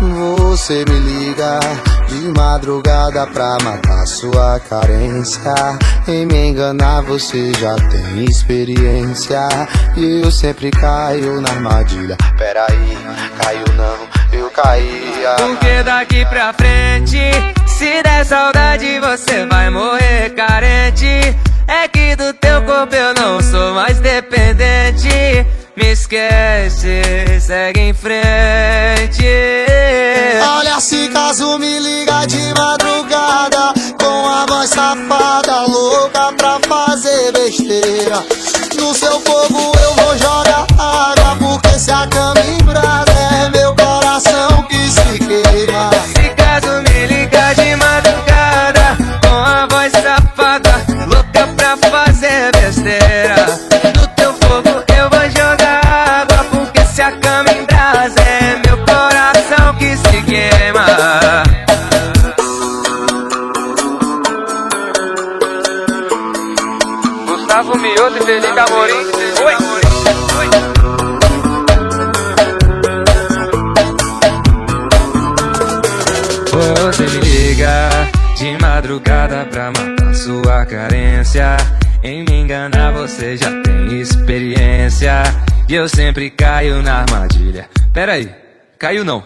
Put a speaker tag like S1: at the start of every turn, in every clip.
S1: Você me liga de madrugada pra matar sua carência. Em me enganar você já tem experiência. E eu sempre caio na armadilha. Peraí, caiu não, caía.
S2: Porque daqui pra frente, se der saudade, você vai morrer carente. É que do teu corpo eu não sou mais dependente. Me esquece, segue em frente.
S1: Olha, se caso me liga de madrugada Com a voz safada, louca pra fazer besteira No seu fogo eu vou jogar água Porque se a cama em brasa é meu se
S2: pra matar sua carência. Em me enganar você já tem experiência. E eu sempre caio na armadilha. Peraí, caiu não.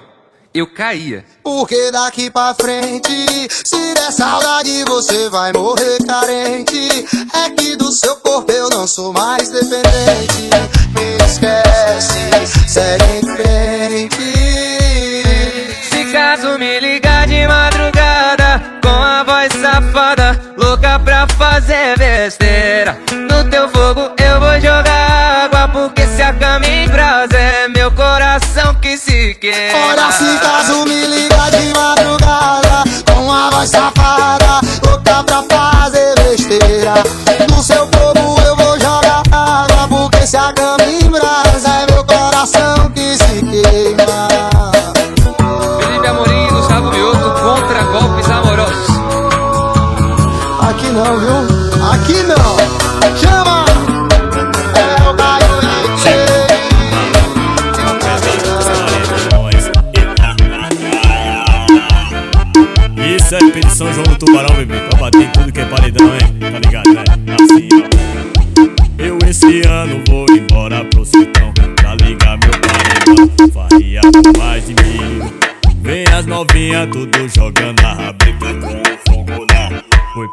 S2: Eu caía.
S1: Porque daqui pra frente, se der saudade, você vai morrer carente. É que do seu corpo eu não sou mais dependente. Me esquece, segue em frente.
S2: Se caso me ligar de madrugada voz safada Louca pra fazer besteira. No teu fogo eu vou jogar água Porque se a cama em brasa É meu coração que se queima.
S1: Olha, se caso me liga de madrugada Com a voz safada, louca pra fazer besteira. No seu
S3: Tubarão, bebê. Pra bater em tudo que é paredão, hein? Tá ligado, né? Assim, ó. Eu esse ano vou embora pro sertão Pra ligar meu paredão Faria mais de mil Vem as novinhas, tudo jogando a rabeta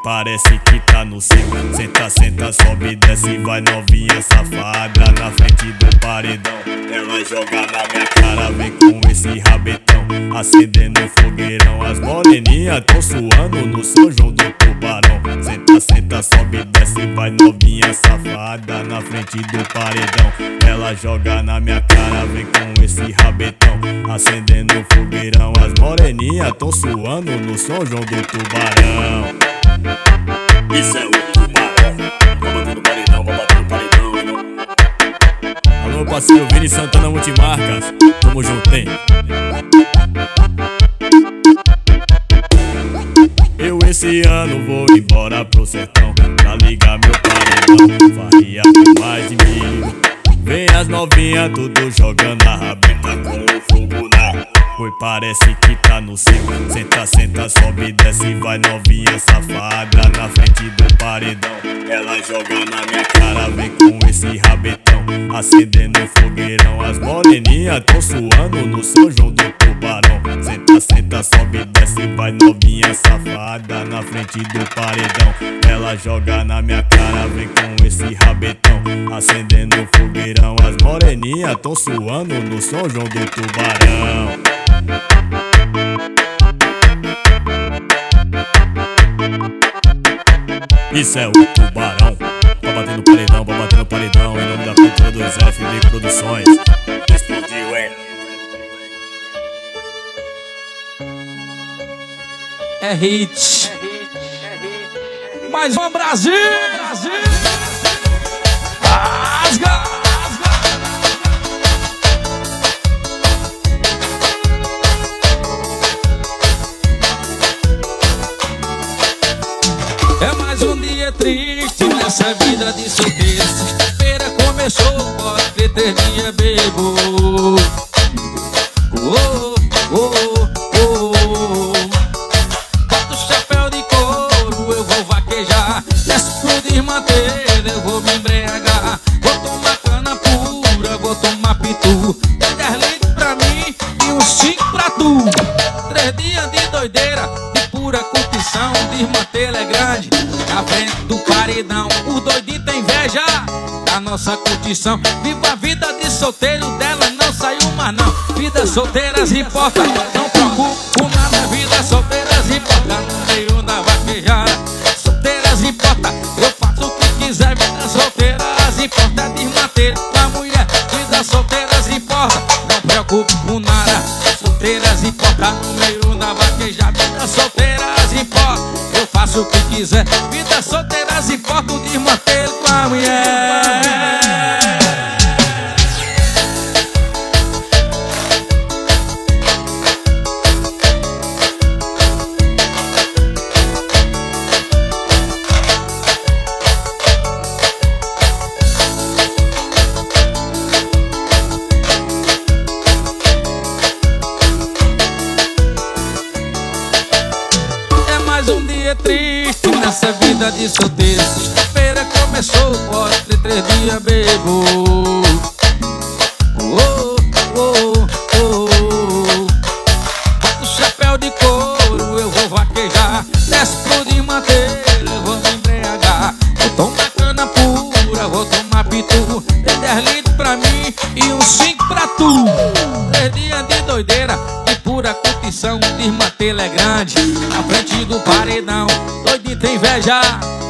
S3: parece que tá no seu Senta, senta, sobe, desce, vai novinha safada Na frente do paredão. Ela joga na minha cara, vem com esse rabetão. Acendendo fogueirão As moreninhas tão suando no São João do Tubarão. Senta, senta, sobe, desce, vai novinha safada Na frente do paredão. Ela joga na minha cara, vem com esse rabetão. Acendendo fogueirão As moreninhas tão suando no São João do Tubarão isso é o tubarão. Tá batendo paredão, vai bater no paredão. Alô, parceiro Vini Santana Multimarcas. Tamo junto, hein? Eu esse ano vou embora pro sertão Pra ligar meu paredão Faria mais de mil Vem as novinhas tudo jogando a rabeta com o fogo na Oi, parece que tá no seu Senta, senta, sobe, desce, vai novinha safada Na frente do paredão. Ela joga na minha cara, vem com esse rabetão. Acendendo fogueirão As moreninhas tão suando no São João do Tubarão. Senta, senta, sobe, desce, vai novinha safada Na frente do paredão. Ela joga na minha cara, vem com esse rabetão. Acendendo fogueirão As moreninhas tão suando no São João do Tubarão Isso é o tubarão. Tá batendo paredão, tá batendo paredão. Em nome da cultura dos FB Produções. Explodiu, hein?
S4: É hit. Mais uma Brasil! Brasil! Rasga!
S5: Triste nessa vida de solteiro. Sexta-feira começou, pode ter dias bebo. Oh, oh, oh, oh. Bota o chapéu de couro, eu vou vaquejar. Desce pro desmanter, eu vou me embriagar. Vou tomar cana pura, vou tomar pitu. Tem 10 litros pra mim e uns 5 pra tu. Três dias de doideira, de pura curtição. Desmantelo é grande, na frente O doidinho tem inveja da nossa curtição. Viva a vida de solteiro dela, não saiu mais não. Vida solteiras importa, não preocupo nada. Vida solteiras importa, meio da vaquejada. Solteiras importa, eu faço o que quiser. Vida solteiras importa, desmantelo com a mulher. Vida solteiras importa, o que quiser. Vida solteiras importa, o desmantelo com a mulher. Bebo. Oh, oh, oh. Bota o chapéu de couro, eu vou vaquejar. Desce pro desmanter, eu vou me embriagar. Vou tomar cana pura, vou tomar pitu. Tem 10 litros pra mim e uns 5 pra tu. Três dias de doideira, de pura curtição. Desmantelo é grande, na frente do paredão. Doidinho tem inveja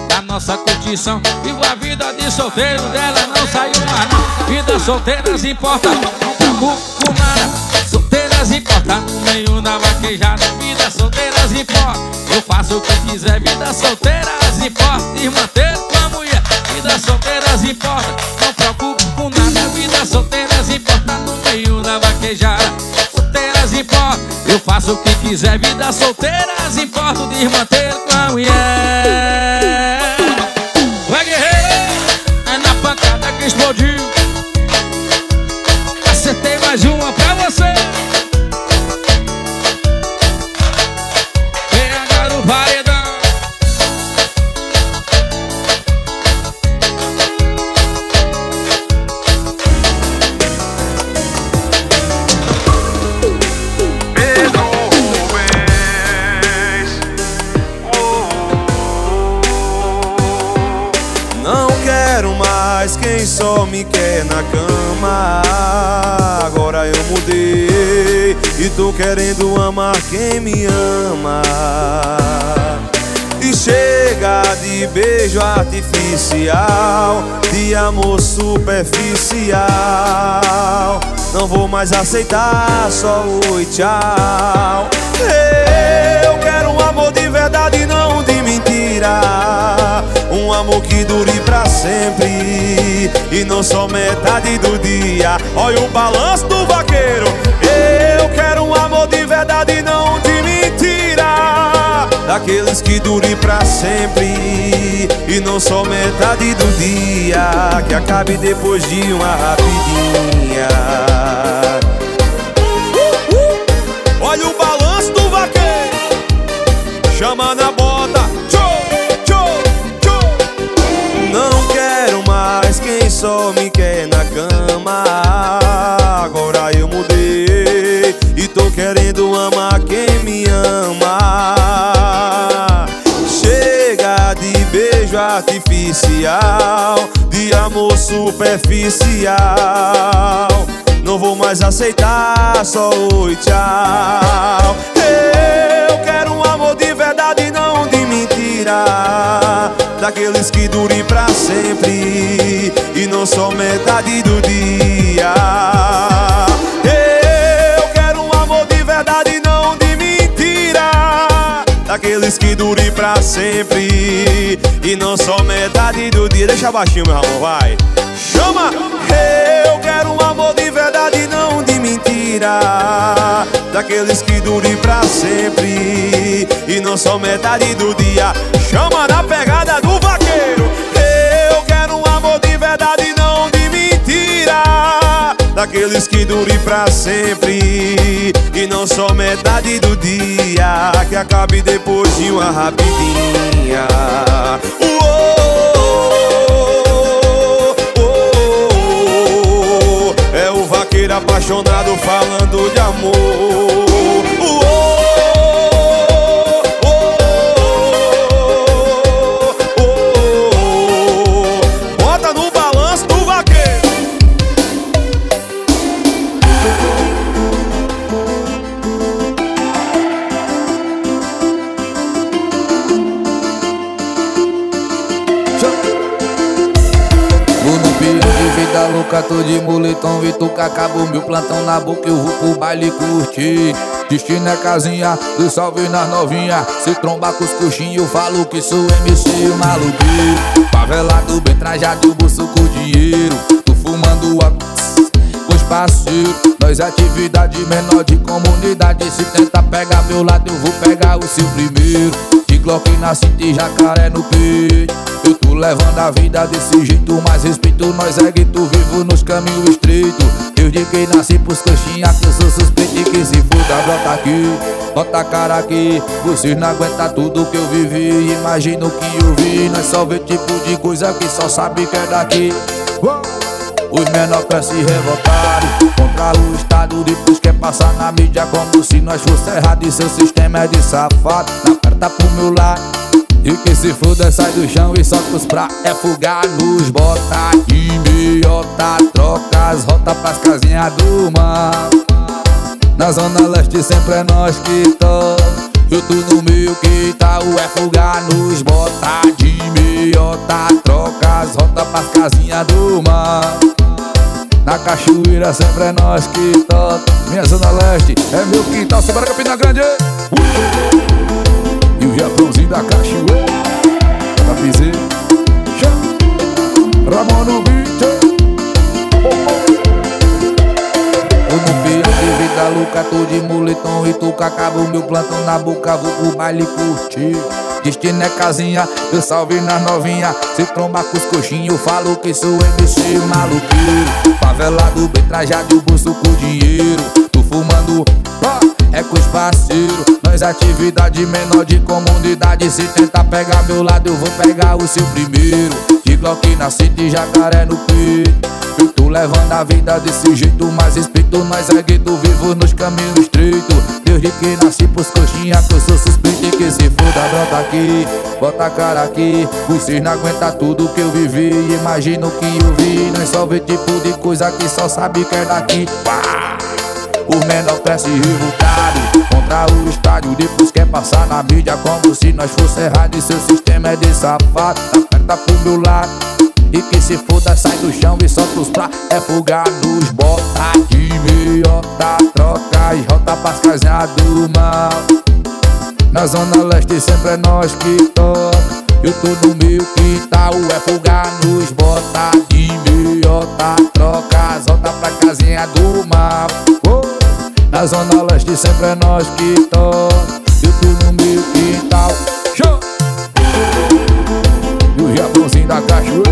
S5: da nossa curtição. Viva a vida de solteiro dela, não saiu mais não. Vida solteiras importa, nada. Solteiras importa, no meio da vaquejada. Vida solteiras importa, eu faço o que quiser. Vida solteiras importa, desmantelo com a mulher. Vida solteiras importa, não preocupo com nada. Vida solteiras importa, no meio da vaquejada. Solteiras importa, eu faço o que quiser. Vida solteiras importa, o desmantelo com a mulher. Pancada
S6: tô querendo amar quem me ama. E chega de beijo artificial, de amor superficial. Não vou mais aceitar só oi, tchau. Eu quero um amor de verdade, não de mentira. Um amor que dure pra sempre e não só metade do dia. Olha o balanço do vaqueiro. Eu quero um amor de verdade, não de mentira. Daqueles que dure pra sempre e não só metade do dia. Que acabe depois de uma rapidinha. Olha o balanço do vaqueiro. Chama na bota. Chega de beijo artificial, de amor superficial. Não vou mais aceitar só oi, tchau. Eu quero um amor de verdade, não de mentira. Daqueles que durem pra sempre e não só metade do dia. Daqueles que durem pra sempre e não só metade do dia. Deixa baixinho, meu amor, vai. Chama! Eu quero um amor de verdade, não de mentira. Daqueles que durem pra sempre e não só metade do dia. Chama na pegada do vaqueiro. Daqueles que dure pra sempre. E não só metade do dia Que acabe depois de uma rapidinha. É o vaqueiro apaixonado falando de amor
S4: louca, tô de moletom tu acabou meu plantão na boca, eu vou pro baile curtir. Destino é casinha, do salve nas novinha Se trombar com os coxinhos, eu falo que sou MC o maluquinho. Favelado, bem trajado, bolso com dinheiro Tô fumando a com os parceiros Nós é atividade menor de comunidade Se tenta pegar meu lado, eu vou pegar o seu primeiro. De Glock na cinta e jacaré no peito levando a vida desse jeito Mas respeito, nós é gueto vivo nos caminhos estreitos. Eu de que nasci pros coxinhas Que eu sou suspeito e que se foda brota aqui Bota a cara aqui. Vocês não aguentam tudo que eu vivi Imagina o que eu vi. Nós só vê tipo de coisa que só sabe que é daqui. Os menores se revoltarem Contra o Estado Depois quer passar na mídia Como se nós fosse errado E seu sistema é de safado. Na perta pro meu lado e que se fuda sai do chão e solta os pra É fugar nos bota de meiota Troca as rotas pras casinhas do mar. Na zona leste sempre é nós que tá Eu tô no meio que tá o é fugar nos bota de meiota Troca as rotas pras casinhas do mar. Na cachoeira sempre é nós que toca Minha zona leste é meu quintal Simbora Campina Grande E o Japãozinho da cachoeira. Da piseira Ramon no beat Tô no pião de vida louca Tô de moletom e tô com meu plantão na boca Vou pro baile curtir. Destino é casinha, eu salve nas novinha. Se tromba com os coxinhos, falo que sou MC maluqueiro. Favelado, bem trajado, o bolso com dinheiro. Tô fumando, é com os parceiros Atividade menor de comunidade. Se tentar pegar meu lado, eu vou pegar o seu primeiro. De Glock na cinta e jacaré no peito Eu tô levando a vida desse jeito Mas respeito, nós é gueto vivo nos caminhos estreitos. Desde que nasci pros coxinhas que eu sou suspeito E que se foda, brota aqui, bota a cara aqui Vocês não aguentam tudo que eu vivi. Imagina o que eu vi Nós só vê tipo de coisa que só sabe que é daqui. Pá! Os menor cresce revoltado Contra o estádio Depois quer passar na mídia Como se nós fosse errado E seu sistema é de safado. Aperta pro meu lado. E que se foda sai do chão e solta os pra. É fugar nos bota de meiota Troca e rota pras casinhas do mal Na zona leste sempre é nós que toca. Eu tô no meu quintal, é fugar nos bota de meiota Troca rota pra casinha do mal oh. Na zona leste sempre é nós que toca Eu tô no meu quintal Show! E o Japãozinho da cachoeira.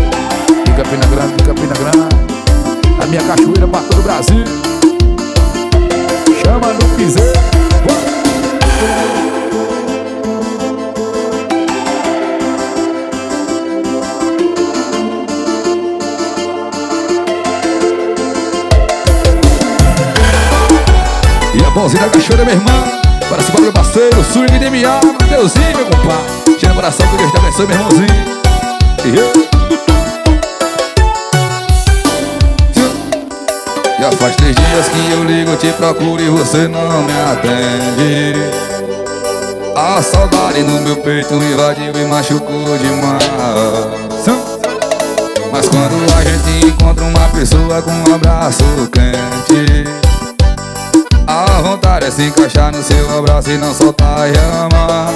S4: De Campina Grande, de Campina Grande. A minha cachoeira pra todo o Brasil. Chama no piseiro A bonzinha da cachoeira, meu irmão. Bora se meu parceiro, swing de minha Mateuzinho, meu compadre. Tira coração que Deus te abençoe, meu irmãozinho. E Já faz três dias que eu ligo, te procuro e você não me atende. A saudade no meu peito invadiu e machucou demais. Mas quando a gente encontra uma pessoa com um abraço quente A vontade é se encaixar no seu abraço e não soltar e amar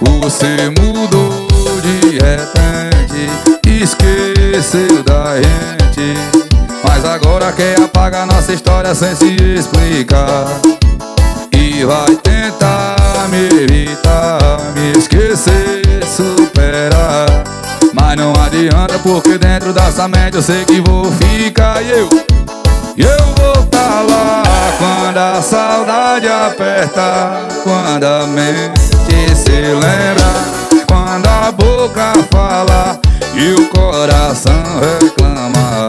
S4: Você mudou de repente, esqueceu da gente. Mas agora quer apagar nossa história sem se explicar. E vai tentar me evitar, me esquecer, superar. Mas não adianta porque dentro dessa mente eu sei que vou ficar. E eu eu vou tá lá quando a saudade aperta, quando a mente se lembra, quando a boca fala e o coração reclama.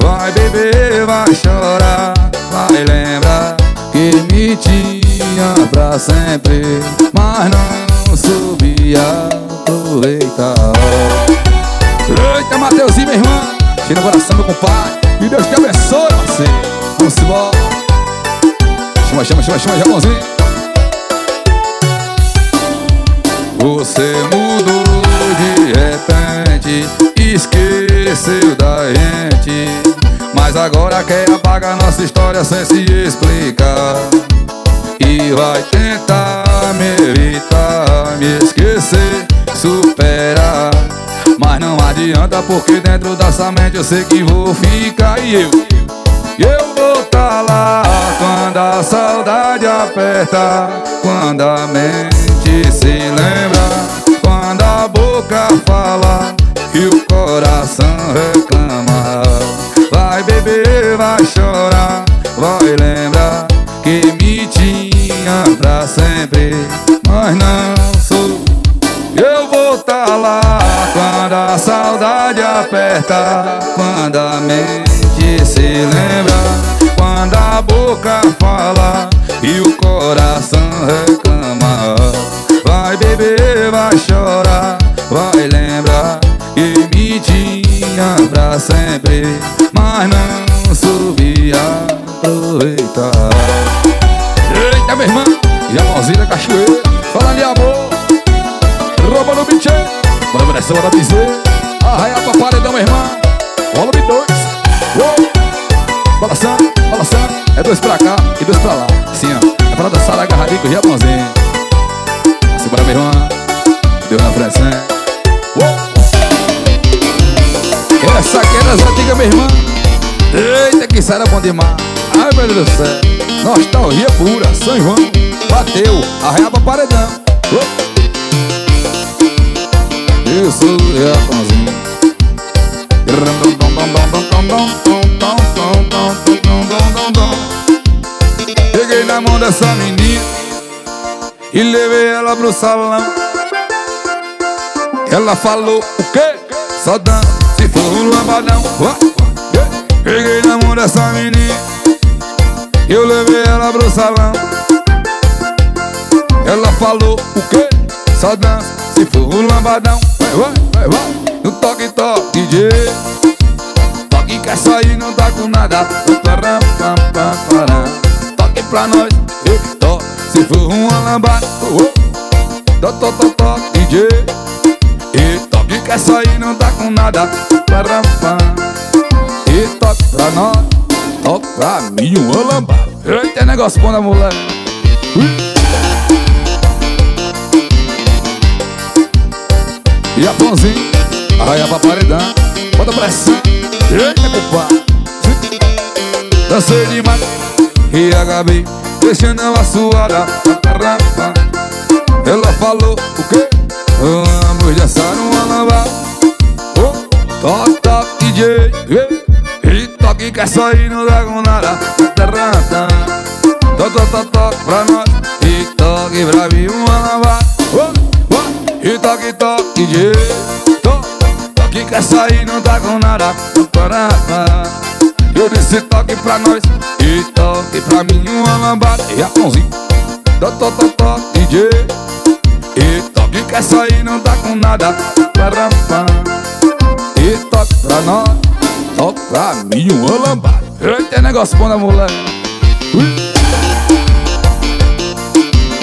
S4: Vai beber, vai chorar, vai lembrar que me tinha pra sempre, mas não subia aproveitar. Eita, Mateuzinho, meu irmão, tira o coração, meu compadre. Que Deus te abençoe, parceiro. Vamos embora. Chama, chama, chama, chama, Japonzinho. Você mudou de repente, esqueceu da gente. Mas agora quer apagar nossa história sem se explicar. E vai tentar me evitar, me esquecer, superar. Mas não adianta porque dentro dessa mente eu sei que vou ficar e eu Eu vou tá lá quando a saudade aperta Quando a mente se lembra Quando a boca fala e o coração reclama. Vai beber, vai chorar, vai lembrar Que me tinha pra sempre Mas não sou. Eu vou tá lá quando a saudade aperta, quando a mente se lembra, quando a boca fala e o coração reclama. Vai beber, vai chorar, vai lembrar que me tinha pra sempre, mas não subia aproveitar. Eita, minha irmã, e a mãozinha cachoeira, fala ali amor. Rouba no bichê Bora pressão da dizer Arraia pra paredão, meu Balançando, balançando É dois pra cá e dois pra lá. Assim, ó. É pra dançar agarradinho com o Japãozinho Assim, bora, meu irmão. Deu na pressão. Essa aqui é das antigas, meu irmão. Eita, que era bom demais. Ai, meu Deus do céu. Nostalgia pura, São João Bateu, arraia pra paredão. Uou. Isso é a Franzinho mão dessa menina E levei ela pro salão. Ela falou o quê? Só dança se for um lambadão Peguei na mão dessa menina Eu levei ela pro salão. Ela falou o quê? Só dança se for um lambadão No toque, toque, DJ Toque que essa aí não tá com nada. Toque pra nós, for uma lambada Toque, toque, toque, DJ E que essa aí não tá com nada. E toque pra nós Toque pra mim uma lambada Eita, negócio bom da mulher. E a pãozinho, arraia pra paredão. Bota pressão, eita compadre. Dancei demais. E acabei Deixando ela suada. Ela falou o quê? Vamos dançar numa lambada oh, Toque, toque, DJ E toque que essa aí não dá com nada Toque, toque, toque pra nós. E toque pra mim uma lambada e toque, toque, DJ Toque, toque que essa aí não tá com nada Eu disse toque pra nós. E toque pra mim uma lambada E a pãozinho Toque, toque, toque, DJ E toque que essa aí não tá com nada. E toque pra nós. Toque pra mim uma lambada. Eita, negócio bom da mulher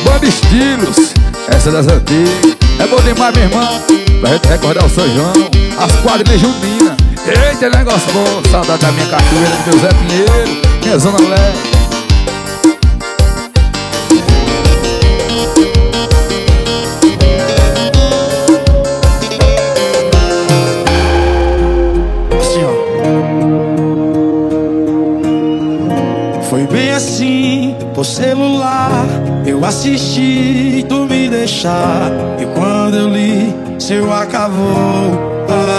S4: Banda Estilos. Essa das antigas. É bom demais, meu irmão. Pra gente recordar o São João. As quadrilhas juninas Eita, negócio bom Saudade da minha cachoeira, do meu Zé Pinheiro Minha zona leste.
S1: Assim, Foi bem assim, por celular Eu assisti tu me deixar. E quando eu li, seu acabou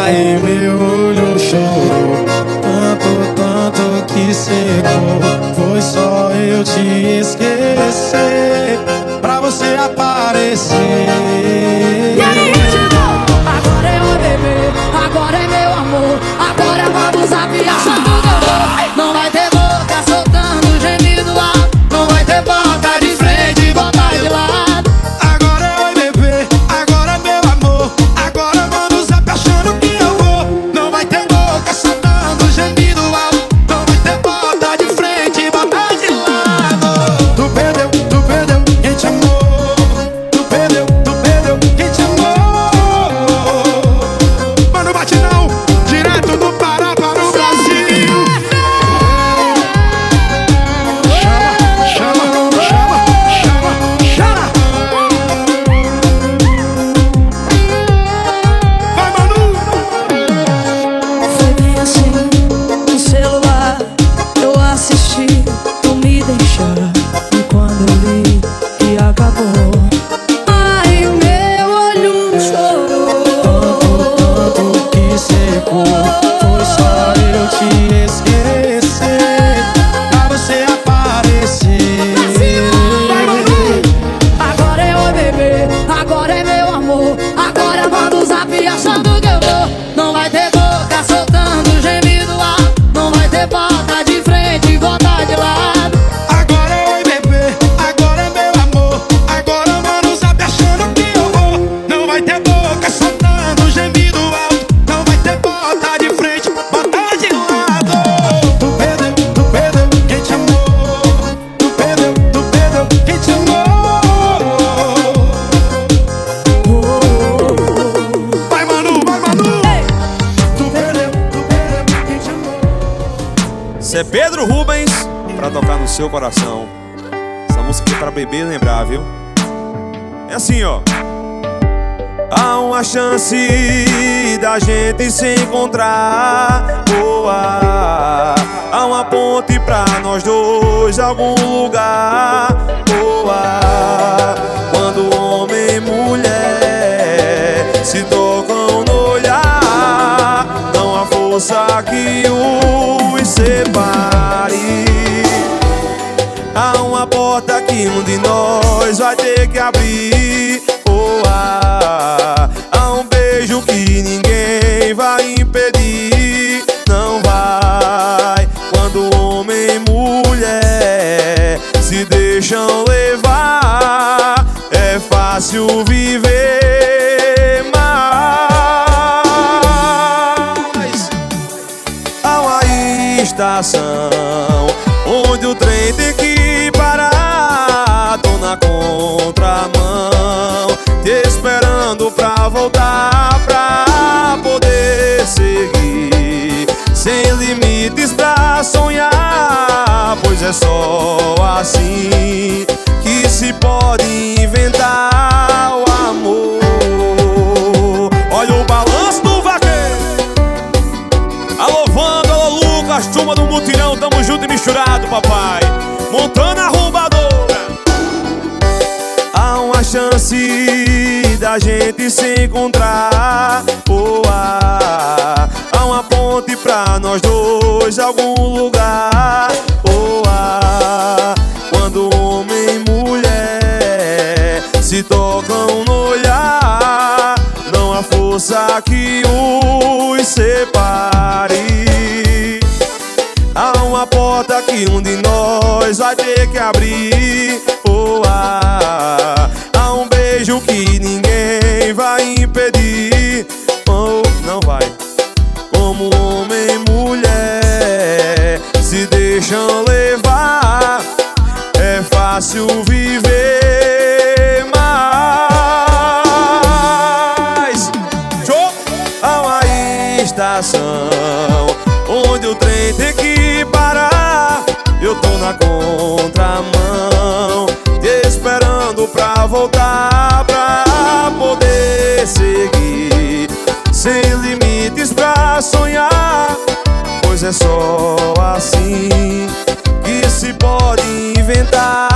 S1: Aí meu olho tanto tanto
S7: que secou. Foi só eu te esquecer pra você aparecer.
S6: Força que os separe. Há uma porta que um de nós vai ter que abrir. Oh, ah, há um beijo que ninguém vai impedir. Não vai. Quando homem e mulher se deixam levar, é fácil viver é só assim que se pode inventar o amor. Olha o balanço do vaqueiro. Alô, Wanda, alô, Lucas, turma do mutirão, tamo junto e misturado, papai. Montando a roubadora. Há uma chance da gente se encontrar. Ah, há uma ponte pra nós dois, algum lugar. Quando homem e mulher se tocam no olhar, não há força que os separe. Há uma porta que um de nós vai ter que abrir. Oh, ah, há um beijo que ninguém vai impedir. Fácil viver mais. Show! Há uma estação onde o trem tem que parar. Eu tô na contramão, te esperando pra voltar pra poder seguir. Sem limites pra sonhar, pois é só assim que se pode inventar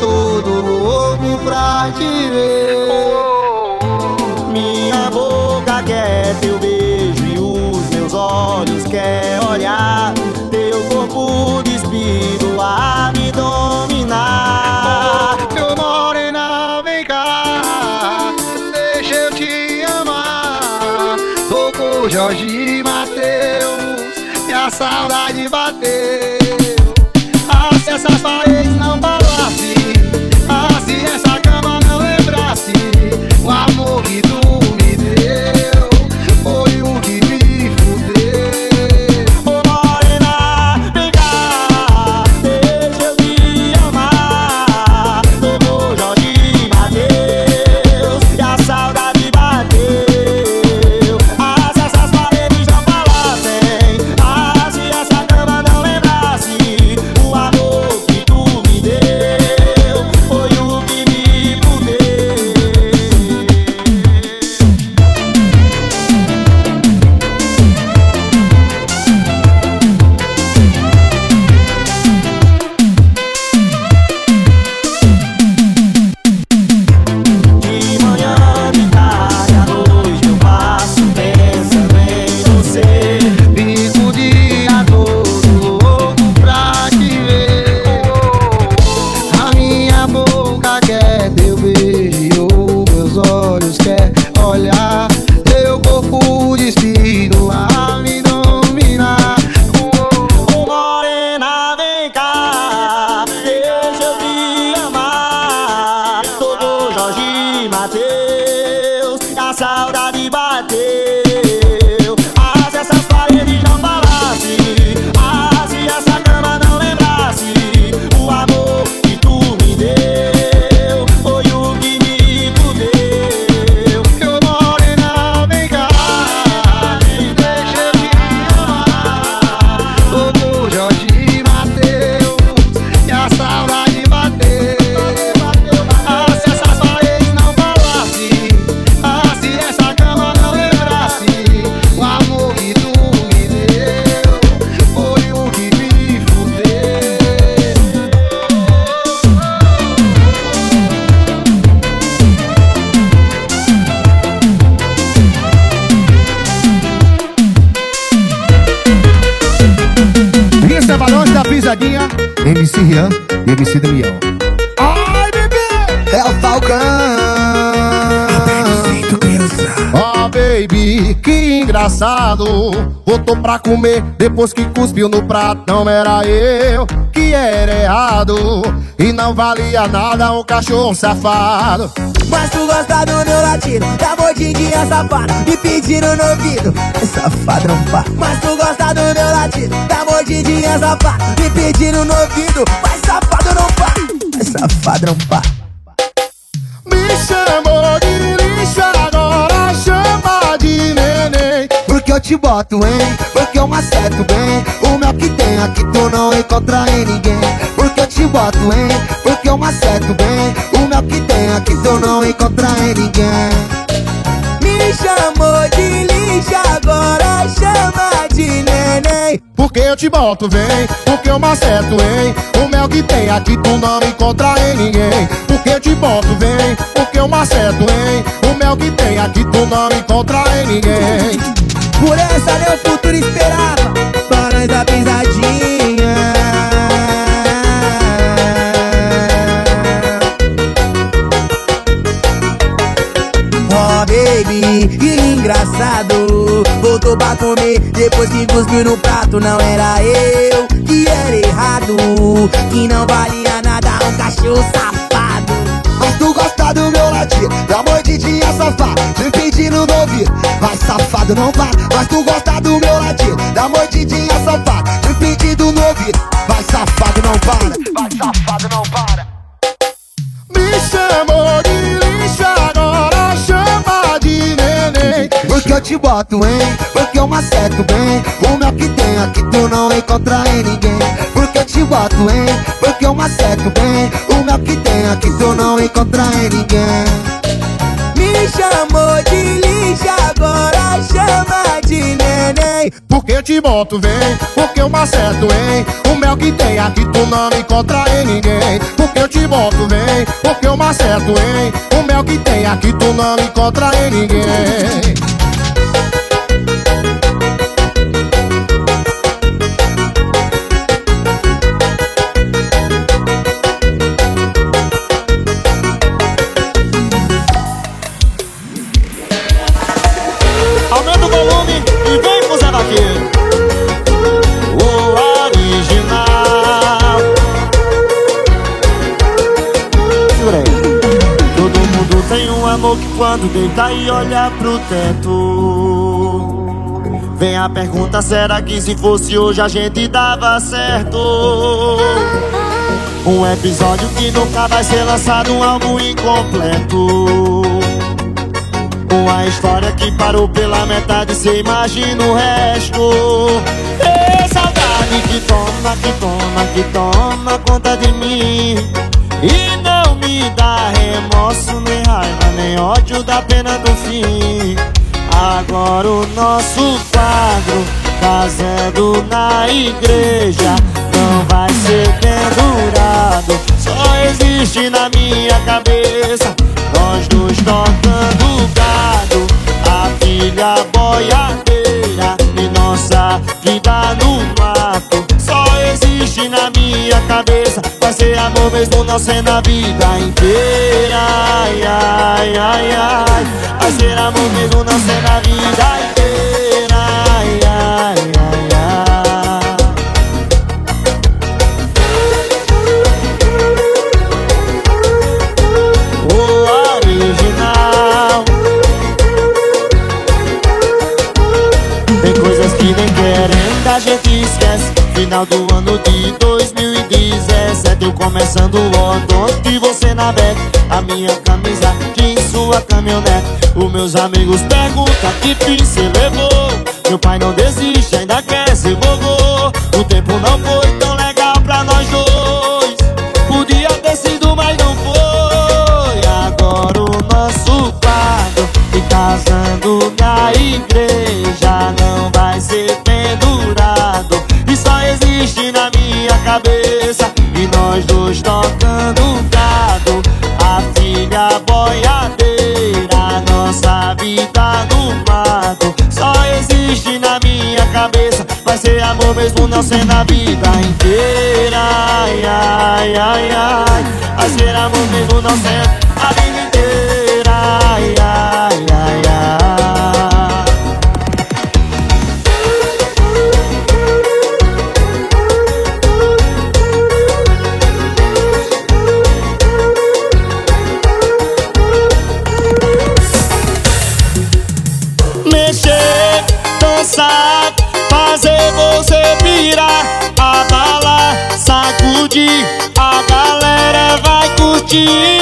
S8: todo louco pra te ver.
S1: Minha boca quer teu beijo e os meus olhos quer
S9: Botou pra comer depois que cuspiu no prato. Não era eu que era errado. E não valia nada um cachorro safado.
S10: Mas tu gosta do meu latido Da mordidinha safada Me pedindo no ouvido É safadão pá Mas tu gosta do meu latido Da mordidinha safada Me pedindo no ouvido Mas safado não pá É safadão pá
S9: Me chamou
S8: te boto, hein? Porque eu maceto bem O mel que tem aqui tu não encontra em ninguém Porque eu te boto, hein? Porque eu maceto bem O mel que tem aqui tu não encontra em ninguém
S10: Me chamou de lixo Agora chama de neném
S9: Porque eu te boto, vem, porque eu maceto, hein? O mel que tem aqui tu não encontra em ninguém. Porque eu te boto, vem, porque eu maceto, hein? O mel que tem aqui tu não encontra em ninguém.
S10: Por essa meu futuro esperava Para nós dar pisadinha. Oh baby, que engraçado. Voltou pra comer depois que cuspiu no prato Não era eu que era errado. Que não valia nada um cachorro safado.
S8: Mas tu gosta do meu latir Da mordidinha safada Te pedindo no ouvido Vai safado não para Mas tu gosta do meu latir. Da mordidinha safada Te pedindo no ouvido Vai safado não para. Vai safado não para.
S9: Me chamou de lixo, agora chama de neném.
S8: Porque eu te boto, hein? Porque eu maceto bem. O mel que tem aqui tu não encontra em ninguém. Porque eu te boto, hein? Porque eu maceto bem. O mel que tem aqui tu não encontra em ninguém
S10: Me chamou de lixo, agora chama de neném.
S9: Porque eu te boto, vem, porque eu maceto, hein? O mel que tem aqui tu não me encontra em ninguém. Porque eu te boto, vem, porque eu maceto, hein? O mel que tem aqui tu não me encontra em ninguém.
S1: Aumenta o volume e vem com o Zé Vaqueiro. O original. Segura aí. Todo mundo tem um amor que quando deita e olha pro teto. Vem a pergunta, será que se fosse hoje a gente dava certo? Um episódio que nunca vai ser lançado, um álbum incompleto. Uma história que parou pela metade, cê imagina o resto. Ei, saudade que toma, que toma, que toma conta de mim. E não me dá remorso, nem raiva, nem ódio da pena do fim. Agora o nosso quadro, casando na igreja, não vai ser pendurado. Só existe na minha cabeça, nós dois tocando gado, a filha boiadeira e nossa vida no mato. Só existe na minha cabeça, vai ser amor mesmo não sendo a vida inteira. Ai, ai, ai, ai, vai ser amor mesmo não sendo a vida inteira. Gente esquece Final do ano de 2017 Eu começando o outono e você na back A minha camisa em sua caminhonete. Os meus amigos perguntam que fim cê levou. Meu pai não desiste, ainda quer ser vovô. O tempo não foi tão legal pra nós dois. Podia ter sido, mas não foi. Agora o nosso quadro E casando na igreja Não vai ser cabeça E nós dois tocando gado A filha boiadeira Nossa vida no mato Só existe na minha cabeça Vai ser amor mesmo não sendo a vida inteira. Ai, ai, ai, ai. Vai ser amor mesmo não sendo vai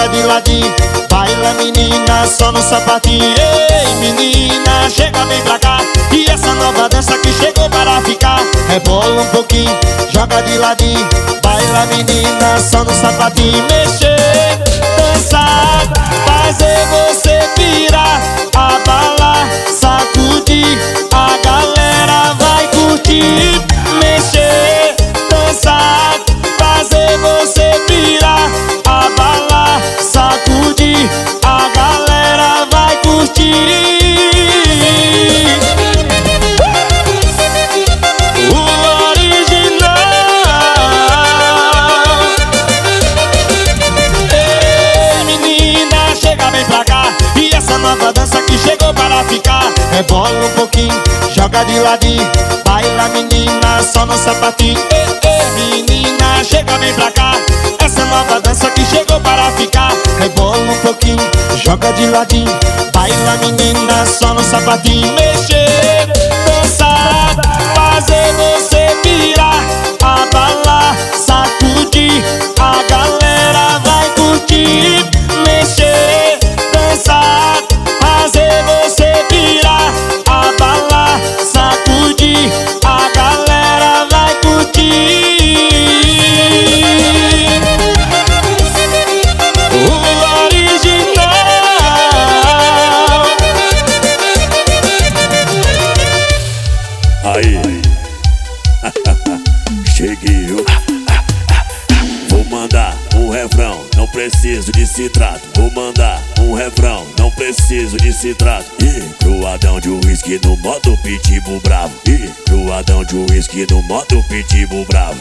S1: joga de ladinho Baila menina, só no sapatinho. Ei menina, chega bem pra cá E essa nova dança que chegou para ficar É bola um pouquinho, joga de ladinho Baila menina, só no sapatinho. Mexer, dançar, fazer você pirar Abalar, sacudir, Nova dança que chegou para ficar. É bola um pouquinho, joga de ladinho. Baila menina, só no sapatinho. Ei, ei menina, chega bem pra cá. Essa nova dança que chegou para ficar. É bola um pouquinho, joga de ladinho. Baila menina, só no sapatinho. Mexer, dançar, fazer você
S11: que no moto pitbull bravo.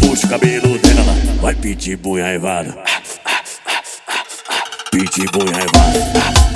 S11: Puxa o cabelo dela, vai pitbull enraivada. Pitbull enraivada.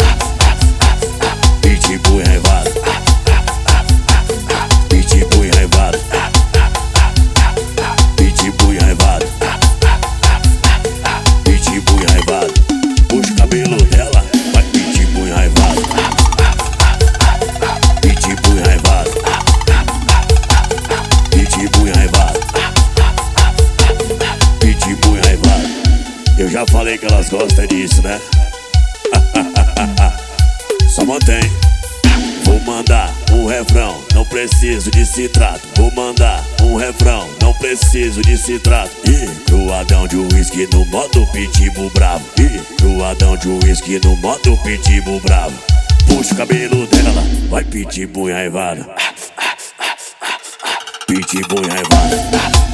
S11: elas gostam disso, né? Só mantém. Vou mandar um refrão, não preciso de citrato. Vou mandar um refrão, não preciso de citrato. E cruadão de uísque no modo pitibo bravo. E cruadão de uísque no modo pitibo bravo. Puxa o cabelo dela, vai pitbull
S12: enraivada. e enraivada.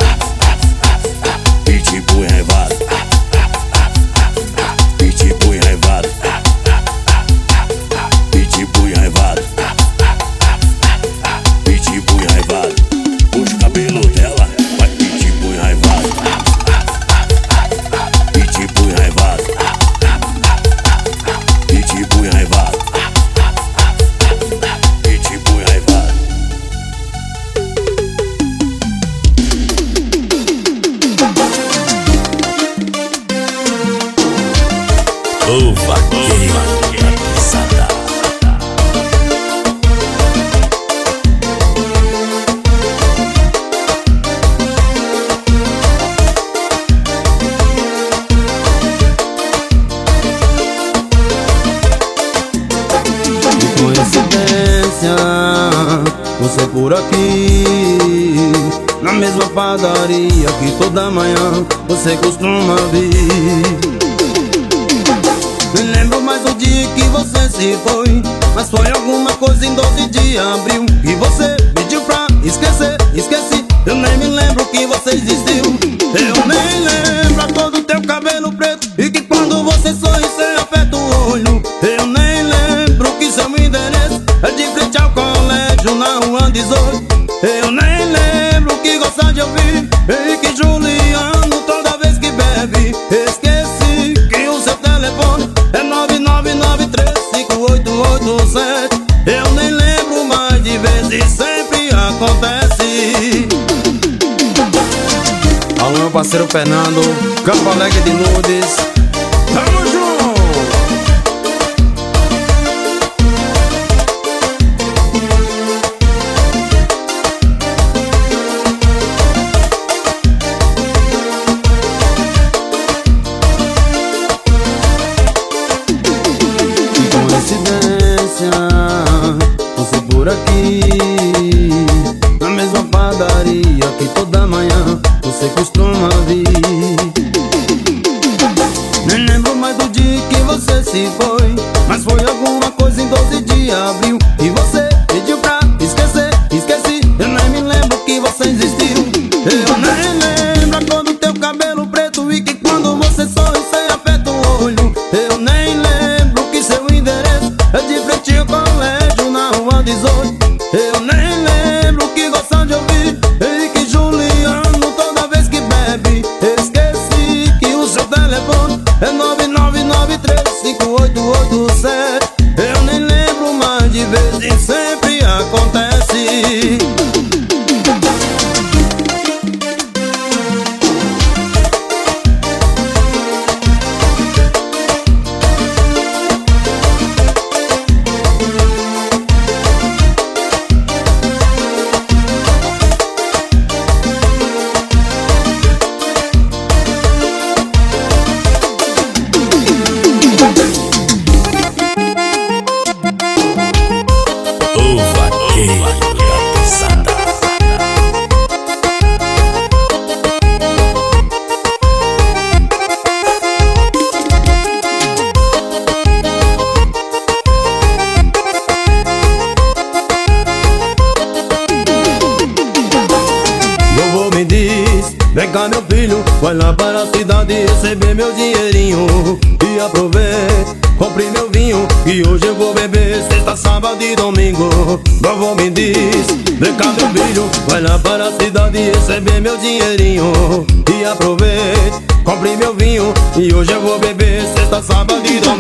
S12: por aquí.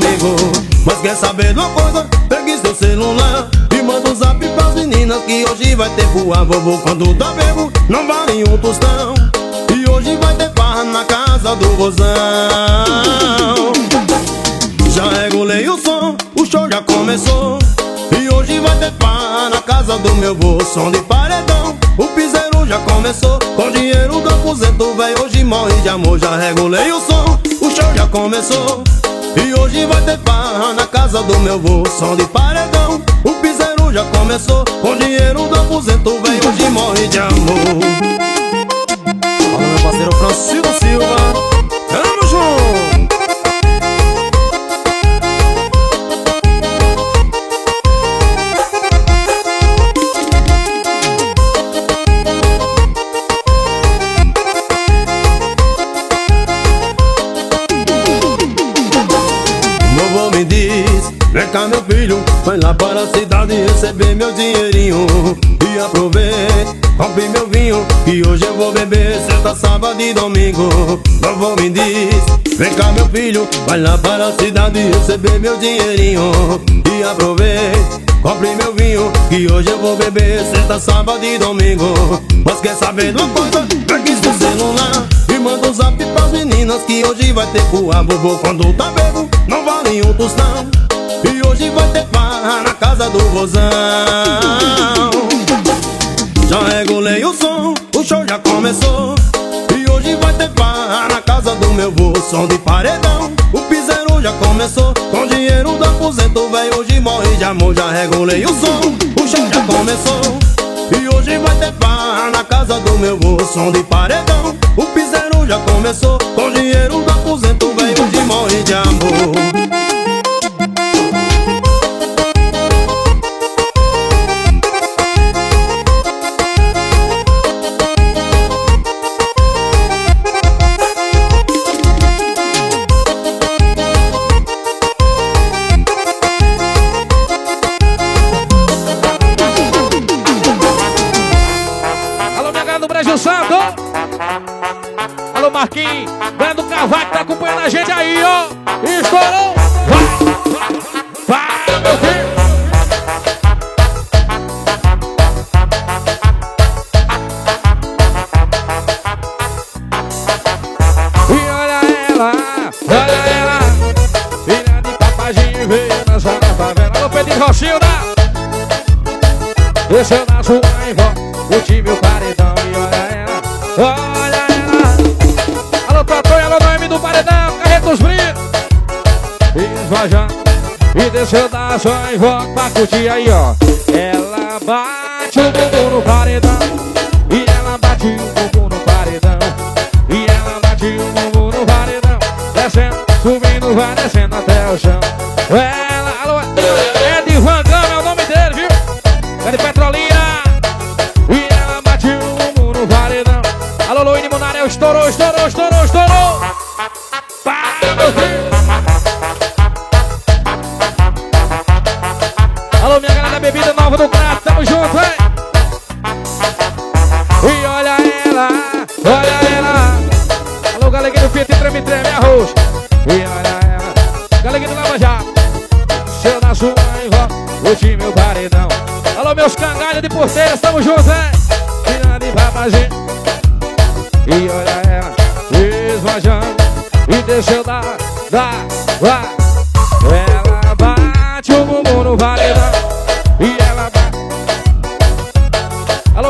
S12: Domingo Mas quer saber de uma coisa? Pegue seu celular e manda um zap pras meninas Que hoje vai ter voar vovô quando tá bebo Não vale um tostão. E hoje vai ter farra na casa do vozão Já regulei o som, o show já começou. E hoje vai ter farra na casa do meu vô Som de paredão, o piseiro já começou Com dinheiro do aposento, véi, hoje morre de amor. Já regulei o som, o show já começou e hoje vai ter farra na casa do meu vô Som de paredão, o piseiro já começou. Com dinheiro do aposento, vem hoje morre de amor.
S6: Fala meu parceiro Francisco Silva
S12: Vai lá para a cidade receber meu dinheirinho E aproveite, compre meu vinho Que hoje eu vou beber sexta, sábado e domingo. Vovô me diz, vem cá meu filho. Vai lá para a cidade receber meu dinheirinho E aproveite, compre meu vinho Que hoje eu vou beber sexta, sábado e domingo. Mas quer saber de uma coisa? Pegue seu celular e manda um zap pras meninas Que hoje vai ter voar vovô quando tá bebo Não vale um tostão E hoje vai ter farra na casa do vozão Já regulei o som, o show já começou. E hoje vai ter farra na casa do meu vô Som de paredão, o piseiro já começou Com dinheiro do aposento, véi, hoje morre de amor Já regulei o som, o show já começou. E hoje vai ter farra na casa do meu vô Som de paredão, o piseiro já começou Com dinheiro do aposento, véi, hoje morre de amor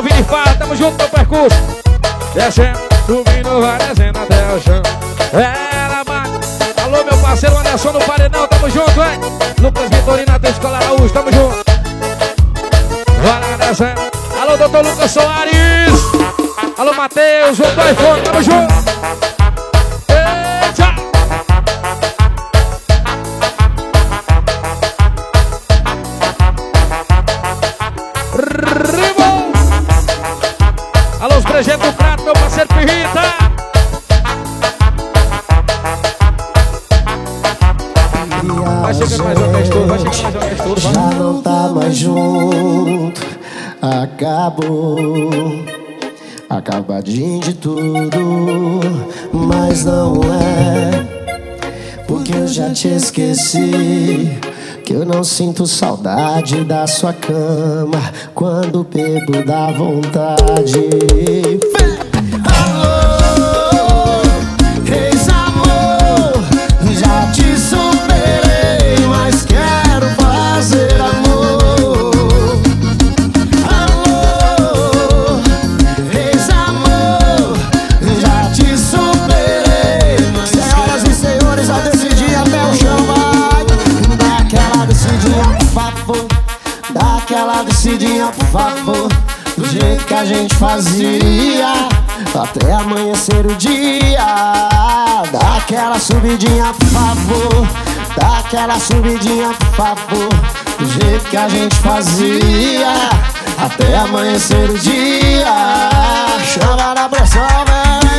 S4: Alô, Vini Farra, tamo junto no percurso Descendo, subindo, vai descendo até o chão Ela bate Alô, meu parceiro Anderson no paredão, tamo junto, hein? Lucas Vitorino, da Escola Araújo, tamo junto Bora descendo. Alô, doutor Lucas Soares. Alô, Matheus, o iPhone, tamo junto.
S13: Acabou. Acabadinho de tudo, mas não é. Porque eu já te esqueci. Que eu não sinto saudade da sua cama quando bebo dá vontade. Até amanhecer o dia. Dá aquela subidinha, por favor. Dá aquela subidinha, por favor. Do jeito que a gente fazia. Até amanhecer o dia. Chama na pressão, velho.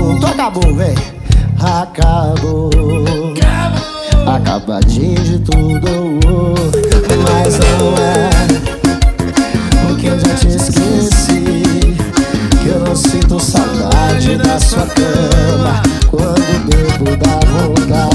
S13: Mais junto. Acabou, véi. Acabou. Acabadinho de tudo. Mas não é. Porque eu já te esqueci. Que eu não sinto saudade da sua cama. Quando bebo dá vontade.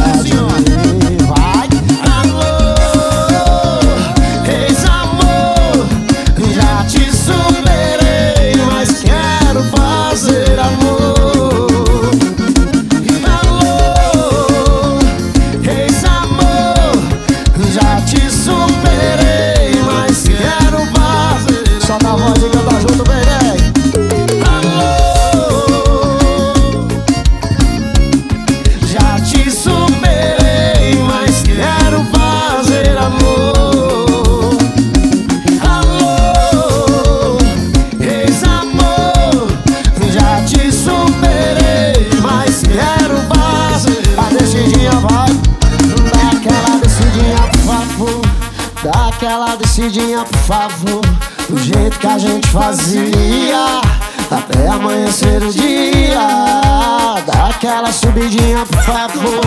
S13: Subidinha, por favor.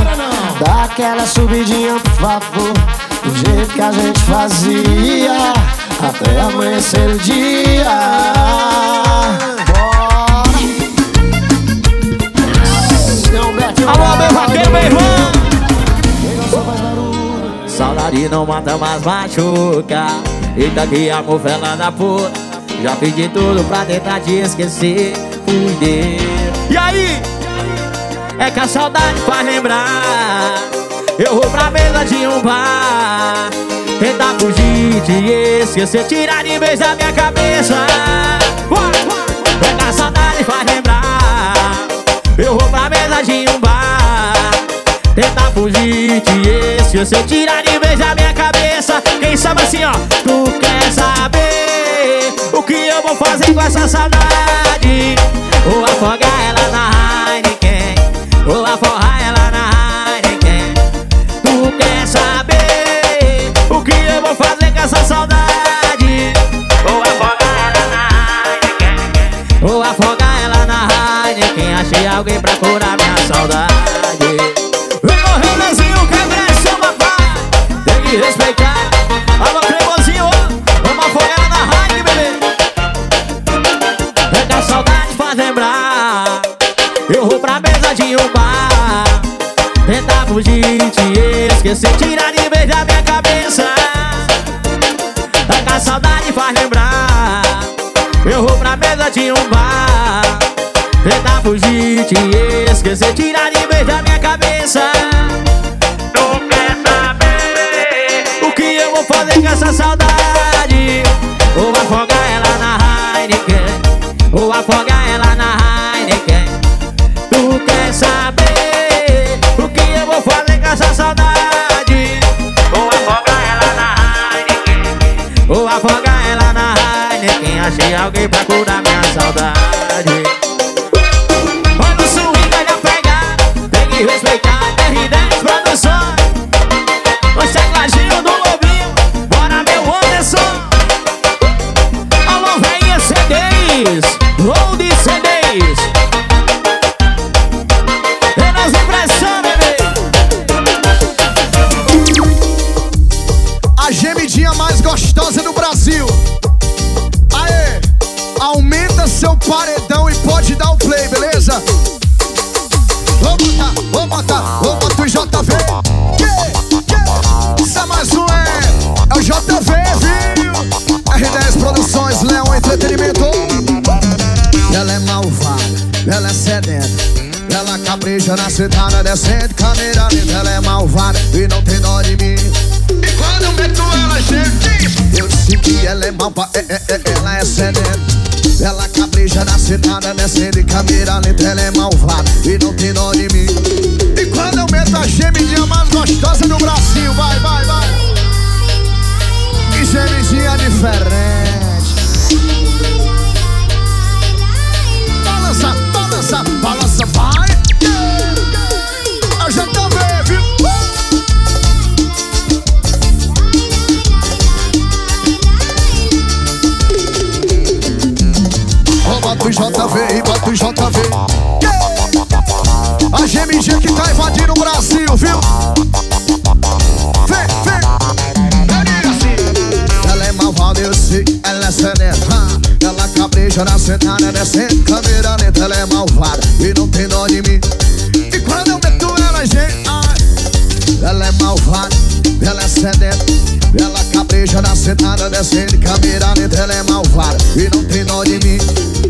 S13: Dá aquela subidinha, por favor. Do jeito que a gente fazia, até amanhecer o dia.
S14: Alô, meu vaqueiro, meu irmão.
S13: Não.
S14: Saudade mata, mas machuca. Eita que amor fela da puta. Já pedi tudo pra tentar te esquecer. Fui Deus. E aí? É que a saudade faz lembrar. Eu vou pra mesa de um bar. Tentar fugir, te esquecer, tirar de vez da minha cabeça. É que a saudade faz lembrar. Eu vou pra mesa de um bar. Tentar fugir, te esquecer, tirar de vez da minha cabeça. Quem sabe assim, ó, tu quer saber o que eu vou fazer com essa saudade? Vou afogar ela alguém pra curar minha saudade. Vem correr, Lezinho, quebra essa papai. Tem que respeitar. Alô, cremosinho, vamos afogar na rádio, bebê. É que a saudade faz lembrar. Eu vou pra mesa de um bar. Tentar fugir, te esquecer Tirar fugir, te esquecer, tirar de vez da minha cabeça. Tu quer saber o que eu vou fazer com essa saudade? Vou afogar
S15: Capricha na cidade, descendo câmera lenta. Ela é malvada e não tem dó de mim. E quando eu meto ela, gente, eu sei que ela é malvada, é, é, é, ela é sedenta. Ela capricha na cidade, descendo câmera lenta. Ela é malvada e não tem dó de mim. E quando eu meto a gemidinha mais gostosa do Brasil, vai, vai, vai. Que gemidinha diferente. JV e bota o JV. A GMG que tá invadindo o Brasil, viu? Vem, vem. Assim. Ela é malvada, eu sei, ela é sedenta. Ela capricha na sentada, descendo câmera lenta. Ela é malvada e não tem dó de mim. E quando eu meto ela, gente, ela é malvada, ela é sedenta. Ela capricha na sentada, descendo câmera lenta. Ela é malvada e não tem dó de mim.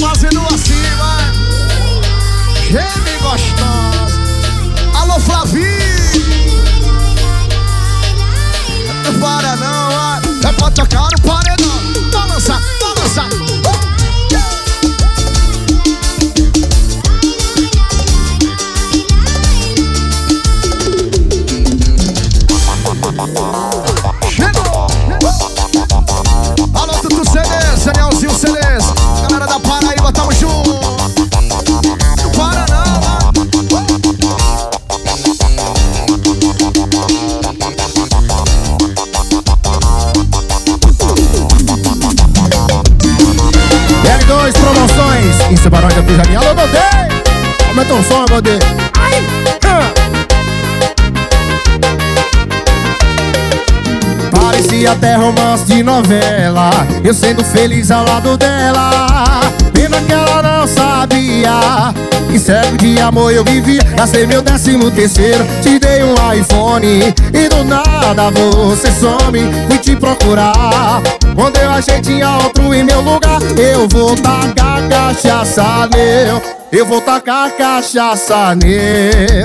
S15: Fazendo assim, vai. Geme gostosa. Alô, Flavinho. Não para não, vai. É pra tocar no paredão.
S9: Promoções, em Sebarões da Pisadinha. Alô, Godê! Aumenta o som, Godê. Ai! Parecia até romance de novela Eu sendo feliz ao lado dela Pena que ela não sabia cego de amor eu vivia Gastei meu décimo terceiro Te dei um iPhone E do nada você some Fui te procurar Quando eu achei tinha outro em meu lugar Eu vou tacar cachaça nele. Eu vou tacar cachaça nele.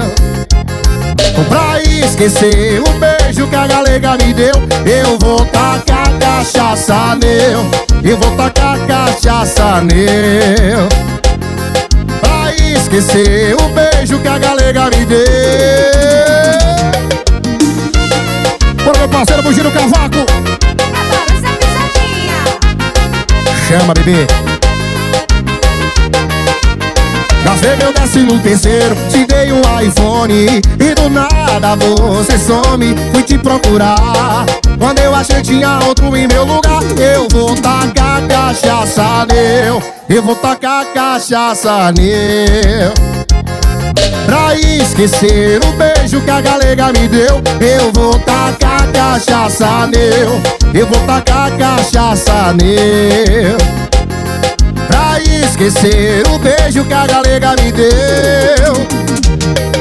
S9: Pra esquecer o beijo que a galega me deu Eu vou tacar cachaça nele. Eu vou tacar cachaça nele. Pra esquecer o beijo que a galega me deu. Bora meu parceiro, bugir no cavaco Chama, bebê. Gastei meu décimo terceiro, te dei um iPhone E do nada você some, fui te procurar. Quando eu achei tinha outro em meu lugar Eu vou tacar cachaça nele Eu vou tacar cachaça nele Pra esquecer o beijo que a galega me deu Eu vou tacar cachaça nele Eu vou tacar cachaça nele Pra esquecer o beijo que a galega me deu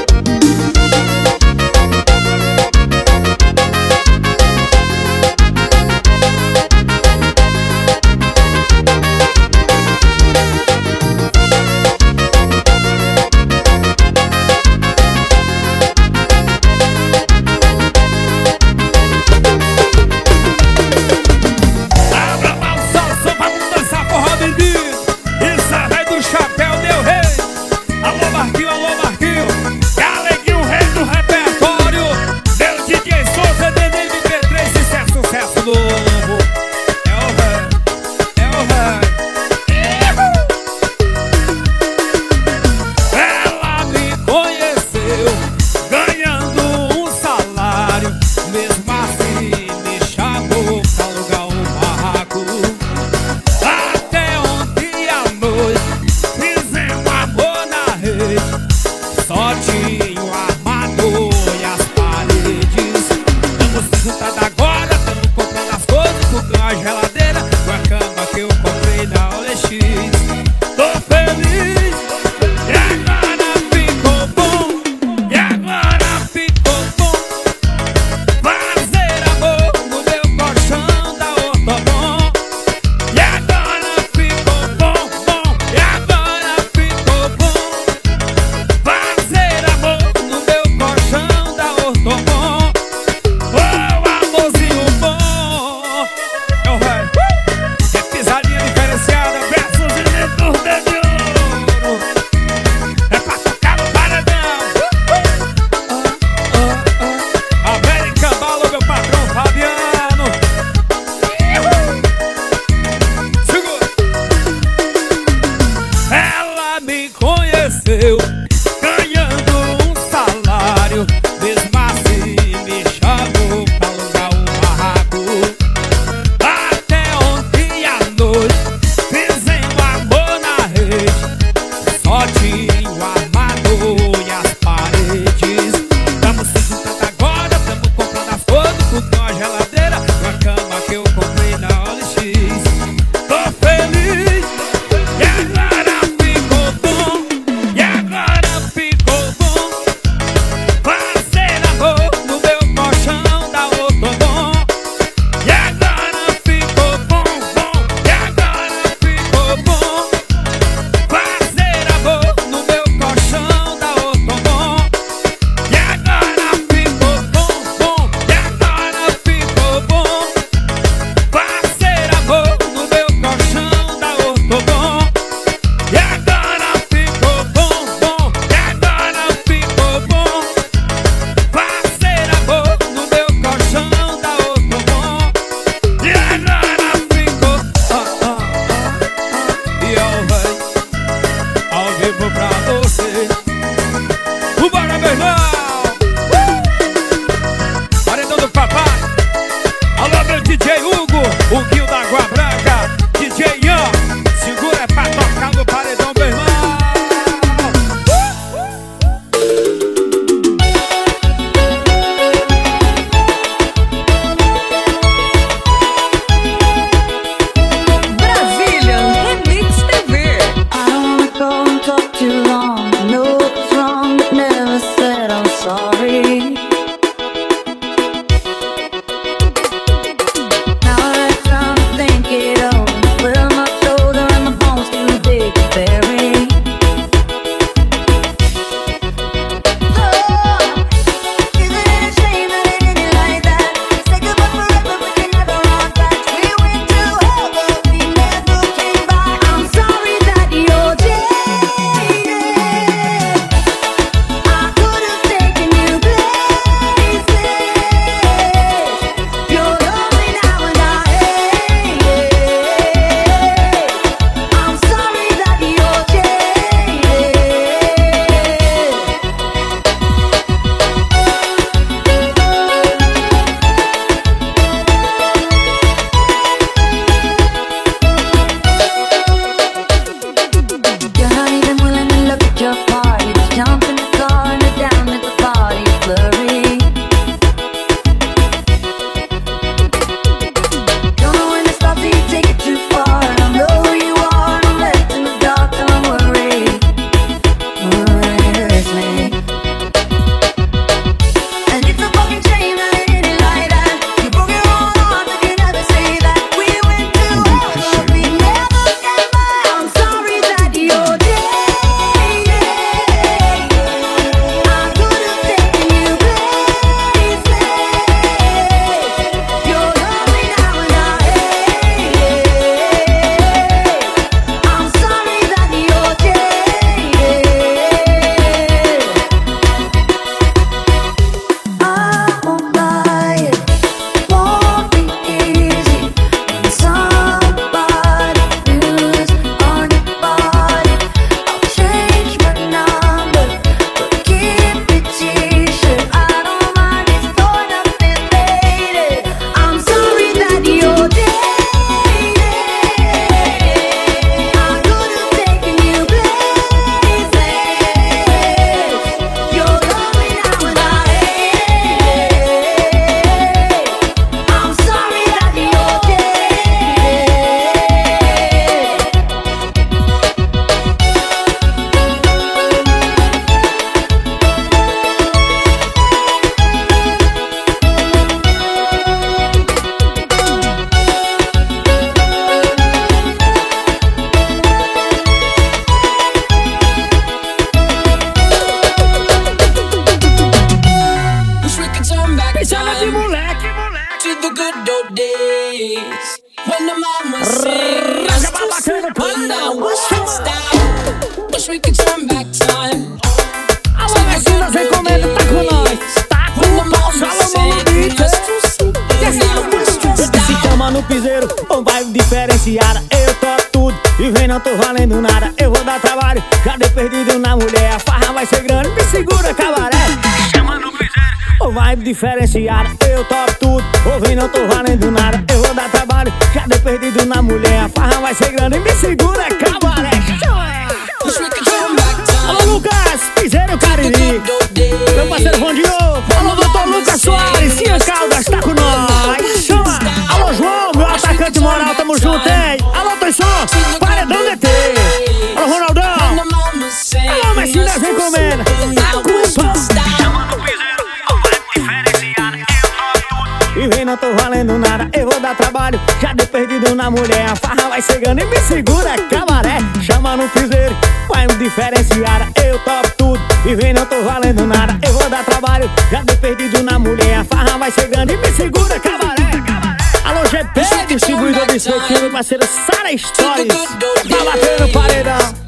S16: Deixava de moleque, moleque. To the
S17: good old days. When the mama said, tá out. Wish we could turn back time.
S16: A moleque nas recomenda, tá com nós. Tá com o
S17: pau,
S16: Salomão na no piseiro, com vibe diferenciada. Eu toco tudo e vem, não tô valendo nada. Eu vou dar trabalho, já dei perdido na mulher. A farra vai ser grande, me segura, cabaré vibe diferenciada, eu topo tudo. Ou vem, não tô valendo nada. Eu vou dar trabalho, dei perdido na mulher. A farra vai ser grande, me segura, cabaré. Perdido na mulher, a farra vai chegando e me segura, cabaré. Chama no piseiro, vai me diferenciada. Eu topo tudo, e vem, não tô valendo nada. Eu vou dar trabalho, já dei perdido na mulher, a farra vai chegando e me segura, cabaré. Alô, GP, distribuidor de espetinho, parceiro Sara Stories. Tá batendo. Paredão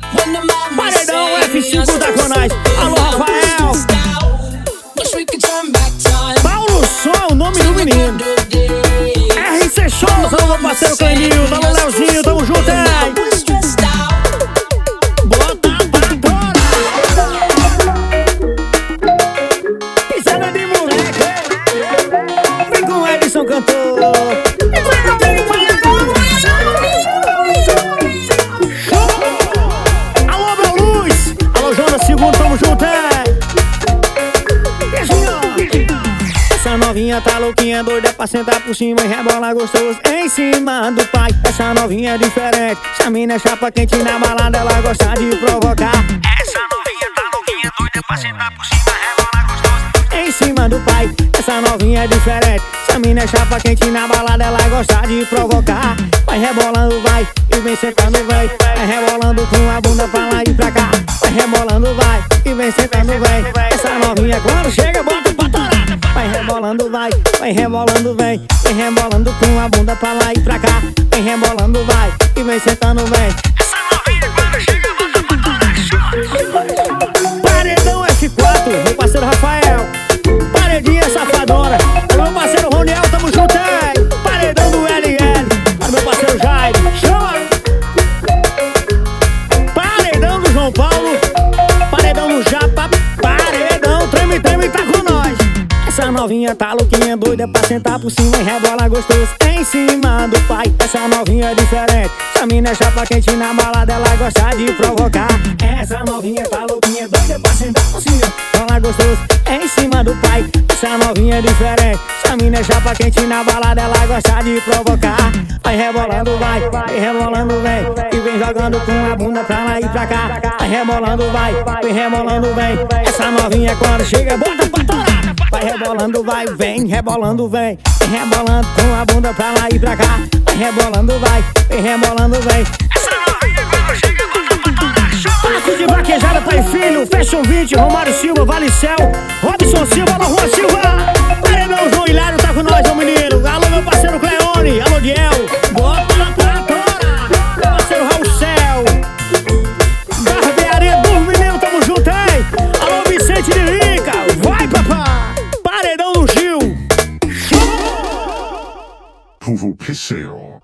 S16: alô, parceiro Clemil. Alô, Leozinho, tamo junto, hein? Novinha tá louquinha, doida pra sentar por cima e rebola gostoso em cima do pai. Essa novinha é diferente, essa mina é chapa quente na balada, ela gosta de provocar. Essa novinha tá louquinha, doida pra sentar por cima rebola gostoso em cima do pai. Essa novinha é diferente, essa mina é chapa quente na balada, ela gosta de provocar. Vai rebolando, vai, e vem sentando, vai. Vai rebolando com a bunda pra lá e pra cá. Vai rebolando, vai, e vem sentando, vai. Essa novinha quando chega, bota pra torar. Vai rebolando, vai, vai rebolando, vem. Vem rebolando com a bunda pra lá e pra cá. Vem rebolando, vai, e vem sentando, vem. Essa novinha quando chega, bota pra torar. Paredão novinha tá louquinha, doida pra sentar por cima e rebola gostoso em cima do pai. Essa novinha é diferente, essa mina é chapa quente na balada, ela gosta de provocar. Essa novinha tá louquinha, doida pra sentar por cima, rebola gostoso em cima do pai. Essa novinha é diferente, essa mina é chapa quente na balada, ela gosta de provocar. Vai rebolando, vai, vai rebolando, vem, e vem jogando com a bunda pra lá e pra cá. Vai rebolando, vai, vem rebolando, vem. Essa novinha quando chega, bota pra torar. Vai rebolando, vai, vem, rebolando, vem. Vem rebolando com a bunda pra lá e pra cá. Rebolando, vai, vem rebolando, vem. Essa chega. Parque de vaquejada, pai e filho. Fashion 20, Romário Silva, Valicel. Robson Silva, alô, Rua Silva. Paredão, João Hilário tá com nós, meu menino. Alô, meu parceiro Cleone. Alô, Diel. Bota pra
S18: Vovô Piseiro.